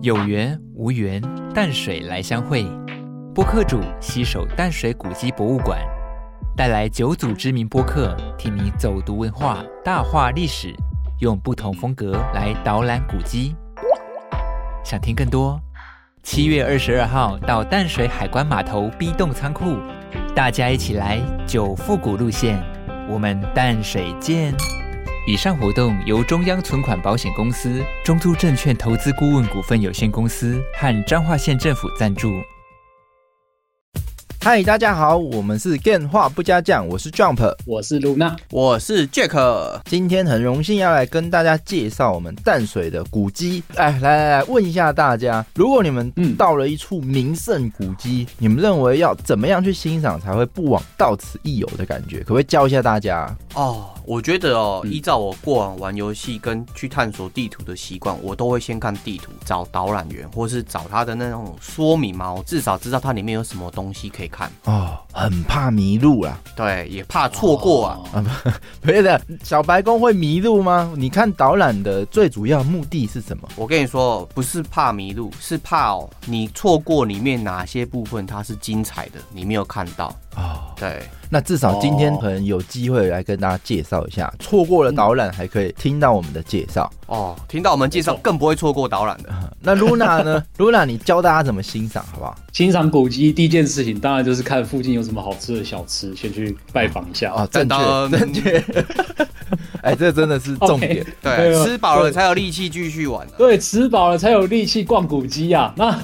有缘无缘，淡水来相会。播客主携手淡水古迹博物馆，带来九组知名播客，替你走读文化、大话历史，用不同风格来导览古迹。想听更多？七月二十二号到淡水海关码头 B 栋仓库，大家一起来九复古路线，我们淡水见。以上活动由中央存款保险公司、中都证券投资顾问股份有限公司和彰化县政府赞助。嗨，大家好，我们是电话不加酱，我是 Jump，我是露娜，我是 Jack。今天很荣幸要来跟大家介绍我们淡水的古迹。哎，来来来，问一下大家，如果你们到了一处名胜古迹，你们认为要怎么样去欣赏才会不枉到此一游的感觉？可不可以教一下大家？哦。我觉得哦，依照我过往玩游戏跟去探索地图的习惯，我都会先看地图，找导览员，或是找他的那种说明嘛，我至少知道它里面有什么东西可以看。哦，很怕迷路啦，对，也怕错过啊。啊不，是的，小白宫会迷路吗？你看导览的最主要目的是什么？我跟你说，不是怕迷路，是怕哦，你错过里面哪些部分它是精彩的，你没有看到。哦，对，那至少今天可能有机会来跟大家介绍一下，错过了导览还可以听到我们的介绍哦，听到我们介绍更不会错过导览的。那 Luna 呢？Luna，你教大家怎么欣赏好不好？欣赏古迹第一件事情当然就是看附近有什么好吃的小吃，先去拜访一下啊。正确，正确。哎，这真的是重点。对，吃饱了才有力气继续玩。对，吃饱了才有力气逛古迹啊。那。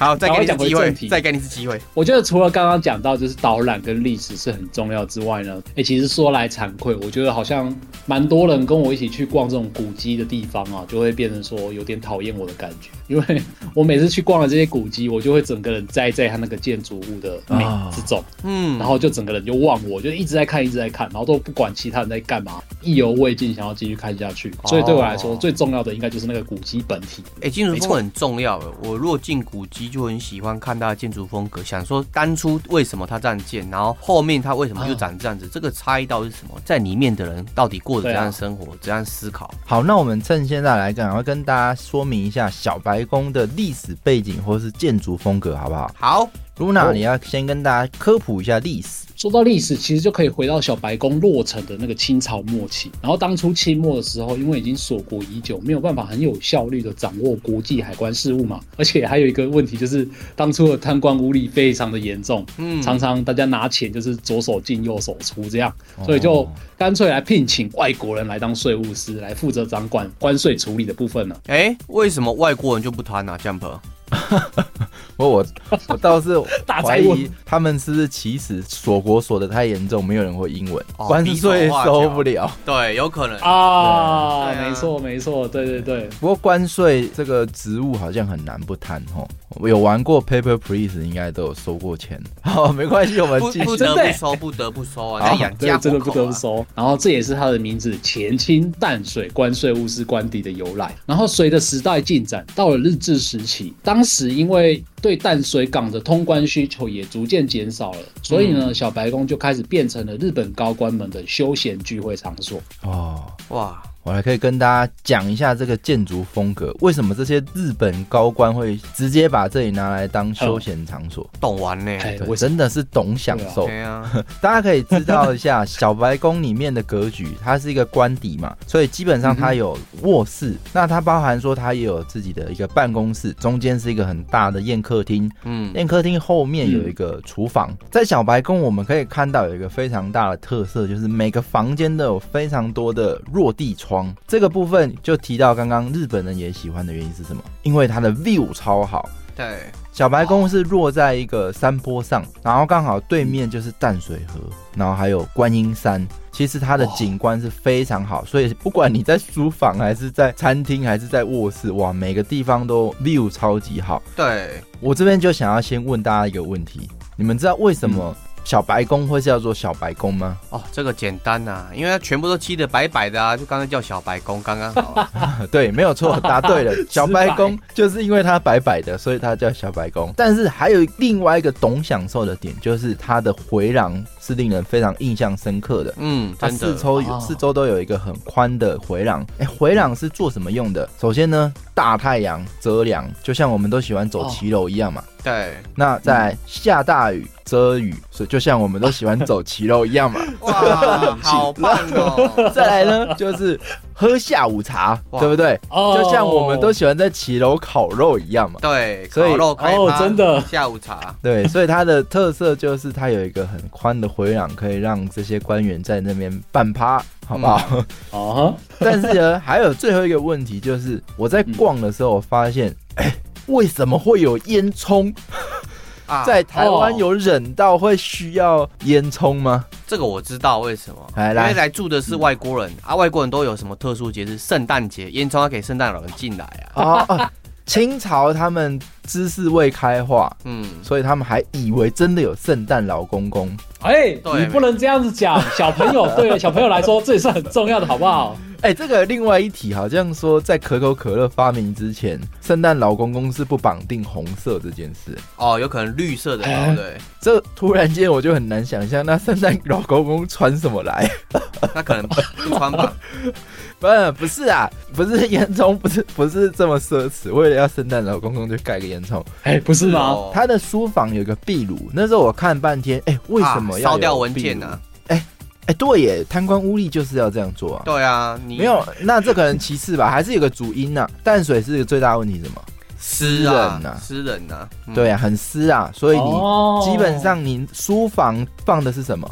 好，再给你机会，再给你一次机会。我觉得除了刚刚讲到就是导览跟历史是很重要之外呢，哎，其实说来惭愧，我觉得好像蛮多人跟我一起去逛这种古迹的地方啊，就会变成说有点讨厌我的感觉，因为我每次去逛了这些古迹，我就会整个人栽在他那个建筑物的美之中，嗯，然后就整个人就忘我，就一直在看，一直在看，然后都不管其他人在干嘛，意犹未尽，想要继续看下去。所以对我来说，最重要的应该就是那个古迹本体。哎，建筑风很重要。我若进古迹。就很喜欢看他的建筑风格，想说当初为什么他这样建，然后后面他为什么就长这样子，这个差异到底是什么？在里面的人到底过着怎样生活，怎样思考？好，那我们趁现在来赶快跟大家说明一下小白宫的历史背景或是建筑风格，好不好？好，Luna，你要先跟大家科普一下历史。说到历史，其实就可以回到小白宫落成的那个清朝末期。然后当初清末的时候，因为已经锁国已久，没有办法很有效率的掌握国际海关事务嘛。而且还有一个问题，就是当初的贪官污吏非常的严重，嗯，常常大家拿钱就是左手进右手出这样，所以就干脆来聘请外国人来当税务师，来负责掌管关税处理的部分了。哎，为什么外国人就不贪呢？Jump。我我我倒是 怀疑他们是不是其实锁国锁的太严重，没有人会英文，关税收不了。对，有可能啊，没错没错，对对对。不过关税这个职务好像很难不贪哦。有玩过 Paper Please，应该都有收过钱。好，没关系，我们不得不收，不得不收啊，养家真的不得不收。然后这也是他的名字“前清淡水关税务司官邸”的由来。然后随着时代进展，到了日治时期，当时因为对淡水港的通关需求也逐渐减少了，所以呢，小白宫就开始变成了日本高官们的休闲聚会场所。哦，哇。我还可以跟大家讲一下这个建筑风格，为什么这些日本高官会直接把这里拿来当休闲场所？懂玩呢，我真的是懂享受。大家可以知道一下 小白宫里面的格局，它是一个官邸嘛，所以基本上它有卧室，那它包含说它也有自己的一个办公室，中间是一个很大的宴客厅，嗯，宴客厅后面有一个厨房。在小白宫我们可以看到有一个非常大的特色，就是每个房间都有非常多的落地窗。这个部分就提到刚刚日本人也喜欢的原因是什么？因为它的 view 超好。对，小白宫是落在一个山坡上，然后刚好对面就是淡水河，然后还有观音山。其实它的景观是非常好，所以不管你在书房还是在餐厅还是在卧室，哇，每个地方都 view 超级好。对我这边就想要先问大家一个问题：你们知道为什么小白宫会是叫做小白宫吗？哦，这个简单呐，因为它全部都漆的白白的啊，就刚才叫小白宫，刚刚好。对，没有错，答对了。小白宫就是因为它白白的，所以它叫小白宫。但是还有另外一个懂享受的点，就是它的回廊是令人非常印象深刻的。嗯，它四周有四周都有一个很宽的回廊。哎，回廊是做什么用的？首先呢，大太阳遮凉，就像我们都喜欢走骑楼一样嘛。对，那在下大雨遮雨，所以就像我们都喜欢走骑楼一样嘛。哇，好棒哦！再来呢，就是喝下午茶，对不对？就像我们都喜欢在骑楼烤肉一样嘛。对，烤肉哦，真的下午茶。对，所以它的特色就是它有一个很宽的回廊，可以让这些官员在那边半趴，好不好？哦。但是呢，还有最后一个问题，就是我在逛的时候，我发现，哎。为什么会有烟囱？在台湾有忍到会需要烟囱吗？这个我知道为什么，因为来住的是外国人啊，外国人都有什么特殊节日？圣诞节烟囱要给圣诞老人进来啊。清朝他们知识未开化，嗯，所以他们还以为真的有圣诞老公公。哎，你不能这样子讲，小朋友对 小朋友来说这也是很重要的，好不好？哎，这个另外一题好像说，在可口可乐发明之前，圣诞老公公是不绑定红色这件事。哦，有可能绿色的，对。这突然间我就很难想象，那圣诞老公公穿什么来？那可能不 穿吧？不，不是啊，不是烟囱，不是，不是这么奢侈。为了要圣诞老公公，就盖个烟囱。哎，不是吗？他的书房有个壁炉，那时候我看半天，哎，为什么要烧掉文件呢？哎。哎，对耶，贪官污吏就是要这样做啊。对啊，你没有，那这可能其次吧，还是有个主因呐。淡水是最大问题，什么？湿冷呐，湿人呐。对啊，很湿啊，所以你基本上你书房放的是什么？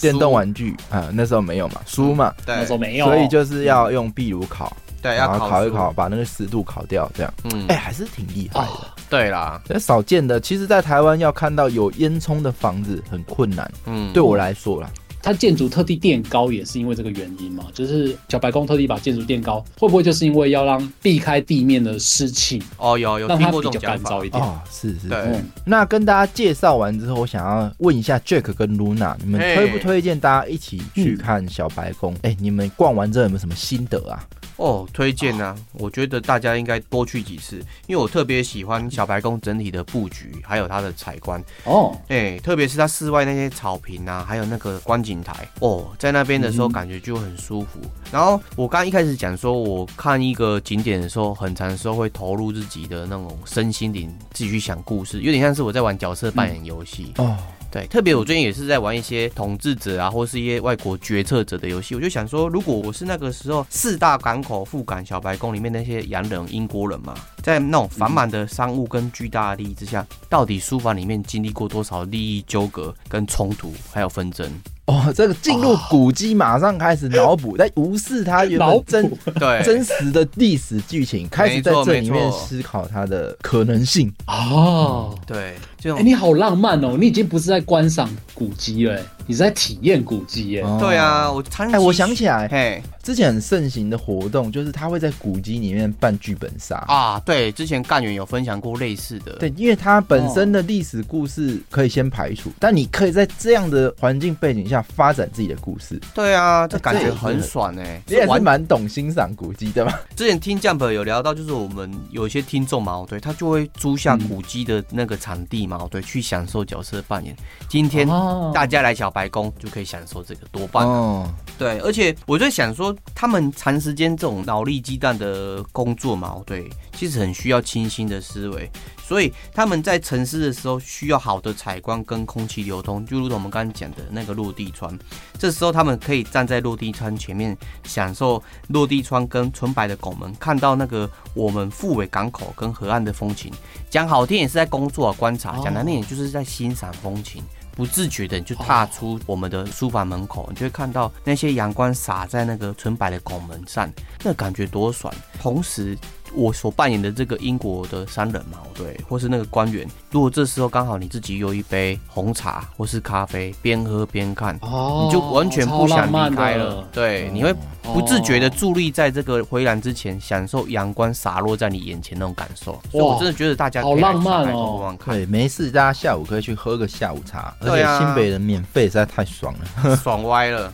电动玩具啊，那时候没有嘛，书嘛，那时候没有，所以就是要用壁炉烤，对，要烤一烤，把那个湿度烤掉，这样。嗯，哎，还是挺厉害的。对啦，少见的，其实，在台湾要看到有烟囱的房子很困难。嗯，对我来说啦。它建筑特地垫高也是因为这个原因嘛？就是小白宫特地把建筑垫高，会不会就是因为要让避开地面的湿气？哦，有有，让它比较干燥一点。哦，是是。对。那跟大家介绍完之后，我想要问一下 Jack 跟 Luna，你们推不推荐大家一起去看小白宫？哎，你们逛完之后有没有什么心得啊？哦，推荐啊！我觉得大家应该多去几次，因为我特别喜欢小白宫整体的布局，还有它的采光。哦，哎，特别是它室外那些草坪啊，还有那个观景台，哦，在那边的时候感觉就很舒服。然后我刚一开始讲说，我看一个景点的时候，很长的时候会投入自己的那种身心灵，自己去想故事，有点像是我在玩角色扮演游戏。哦。对，特别我最近也是在玩一些统治者啊，或是一些外国决策者的游戏。我就想说，如果我是那个时候四大港口赴港小白宫里面那些洋人、英国人嘛，在那种繁忙的商务跟巨大的利益之下，到底书房里面经历过多少利益纠葛、跟冲突，还有纷争？哦，这个进入古迹，马上开始脑补，在无视它原本真对。真实的历史剧情，开始在这里面思考它的可能性。哦，对，哎，你好浪漫哦，你已经不是在观赏古迹了。你是在体验古迹耶？对啊，我参哎，我想起来，嘿，之前很盛行的活动就是他会在古迹里面办剧本杀啊。对，之前干员有分享过类似的。对，因为它本身的历史故事可以先排除，但你可以在这样的环境背景下发展自己的故事。对啊，这感觉很爽哎。你也是蛮懂欣赏古迹的嘛？之前听 Jump 有聊到，就是我们有一些听众嘛，对，他就会租下古迹的那个场地嘛，对，去享受角色扮演。今天大家来小。白宫就可以享受这个多半哦，对，而且我在想说，他们长时间这种脑力激荡的工作嘛，对，其实很需要清新的思维，所以他们在城市的时候需要好的采光跟空气流通，就如同我们刚刚讲的那个落地窗，这时候他们可以站在落地窗前面，享受落地窗跟纯白的拱门，看到那个我们富尾港口跟河岸的风情。讲好听也是在工作啊观察，讲难听也就是在欣赏风情。不自觉的，你就踏出我们的书房门口，你就会看到那些阳光洒在那个纯白的拱门上，那感觉多爽。同时，我所扮演的这个英国的商人嘛，对，或是那个官员，如果这时候刚好你自己有一杯红茶或是咖啡，边喝边看，哦，你就完全不想离开了。对，你会不自觉的伫立在这个回廊之前，享受阳光洒落在你眼前那种感受。所以我真的觉得大家好浪漫哦。对，没事，大家下午可以去喝个下午茶，而且新北人免费实在太爽了，爽歪了。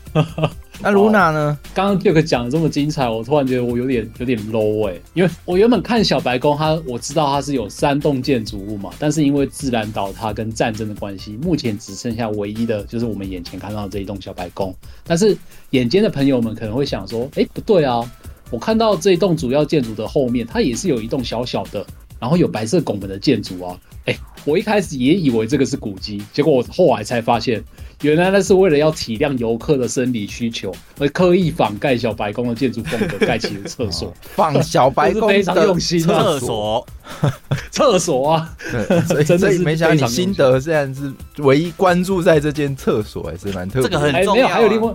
那露娜呢？刚刚 Duke 讲的这么精彩，我突然觉得我有点有点 low 哎，因为我原本看小白宫，它我知道它是有三栋建筑物嘛，但是因为自然倒塌跟战争的关系，目前只剩下唯一的就是我们眼前看到这一栋小白宫。但是眼尖的朋友们可能会想说，哎，不对啊，我看到这一栋主要建筑的后面，它也是有一栋小小的，然后有白色拱门的建筑啊。哎，我一开始也以为这个是古迹，结果我后来才发现。原来那是为了要体谅游客的生理需求，而刻意仿盖小白宫的建筑风格盖起的厕所。仿小白宫非常用心。厕所，厕所啊！对，所以 没想到你心得虽然是唯一关注在这间厕所，还是蛮特别。这个很重要。还有另外，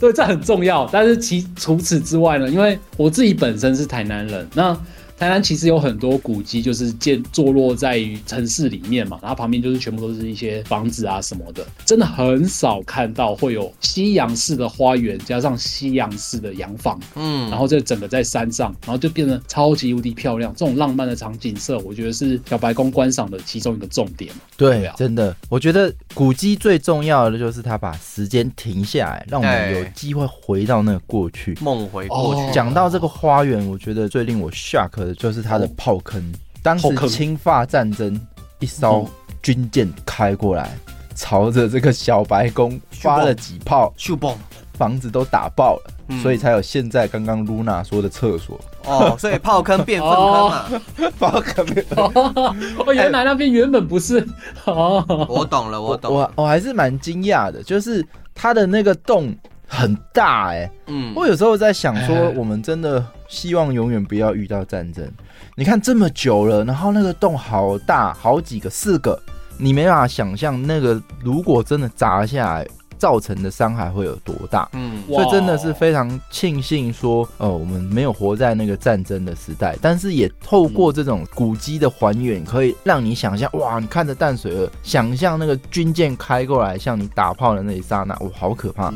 对，这很重要。但是其除此之外呢？因为我自己本身是台南人，那。台南其实有很多古迹，就是建坐落在于城市里面嘛，然后旁边就是全部都是一些房子啊什么的，真的很少看到会有西洋式的花园加上西洋式的洋房，嗯，然后这整个在山上，然后就变得超级无敌漂亮。这种浪漫的场景色，我觉得是小白宫观赏的其中一个重点。对啊，真的，我觉得古迹最重要的就是它把时间停下来，让我们有机会回到那个过去，梦回过去。讲到这个花园，我觉得最令我 shock。就是他的炮坑，当时侵法战争，一艘军舰开过来，朝着这个小白宫发了几炮，秀蹦，房子都打爆了，所以才有现在刚刚露娜说的厕所。哦，所以炮坑变粪坑了，炮坑变。哦，原来那边原本不是。哦，我懂了，我懂。我我还是蛮惊讶的，就是它的那个洞。很大哎，嗯，我有时候在想说，我们真的希望永远不要遇到战争。你看这么久了，然后那个洞好大，好几个，四个，你没办法想象那个如果真的砸下来。造成的伤害会有多大？嗯，所以真的是非常庆幸说，呃，我们没有活在那个战争的时代，但是也透过这种古迹的还原，可以让你想象，哇，你看着淡水河，想象那个军舰开过来向你打炮的那一刹那，哇，好可怕。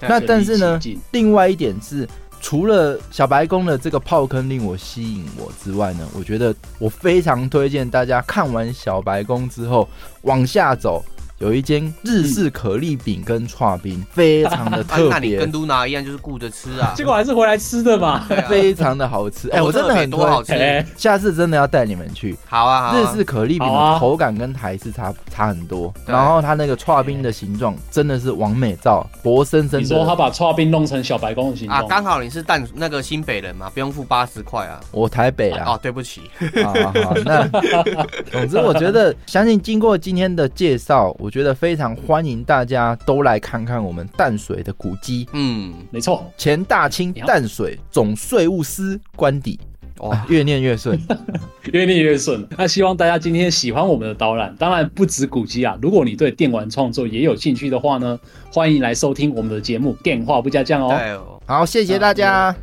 那但是呢，另外一点是，除了小白宫的这个炮坑令我吸引我之外呢，我觉得我非常推荐大家看完小白宫之后往下走。有一间日式可丽饼跟串冰，非常的特别，跟都拿一样，就是顾着吃啊。结果还是回来吃的嘛，非常的好吃。哎，我真的很多好吃，下次真的要带你们去。好啊，日式可丽饼的口感跟台式差差很多，然后它那个串冰的形状真的是完美照，活生生。你说他把串冰弄成小白宫的形状啊？刚好你是淡那个新北人嘛，不用付八十块啊。我台北啊。哦，对不起。好好，那 总之我觉得，相信经过今天的介绍，我觉得非常。欢迎大家都来看看我们淡水的古迹。嗯，没错，前大清淡水总税务司官邸。哇，越念越顺，越念越顺。那希望大家今天喜欢我们的导览，当然不止古迹啊。如果你对电玩创作也有兴趣的话呢，欢迎来收听我们的节目《电话不加酱》哦。好，谢谢大家。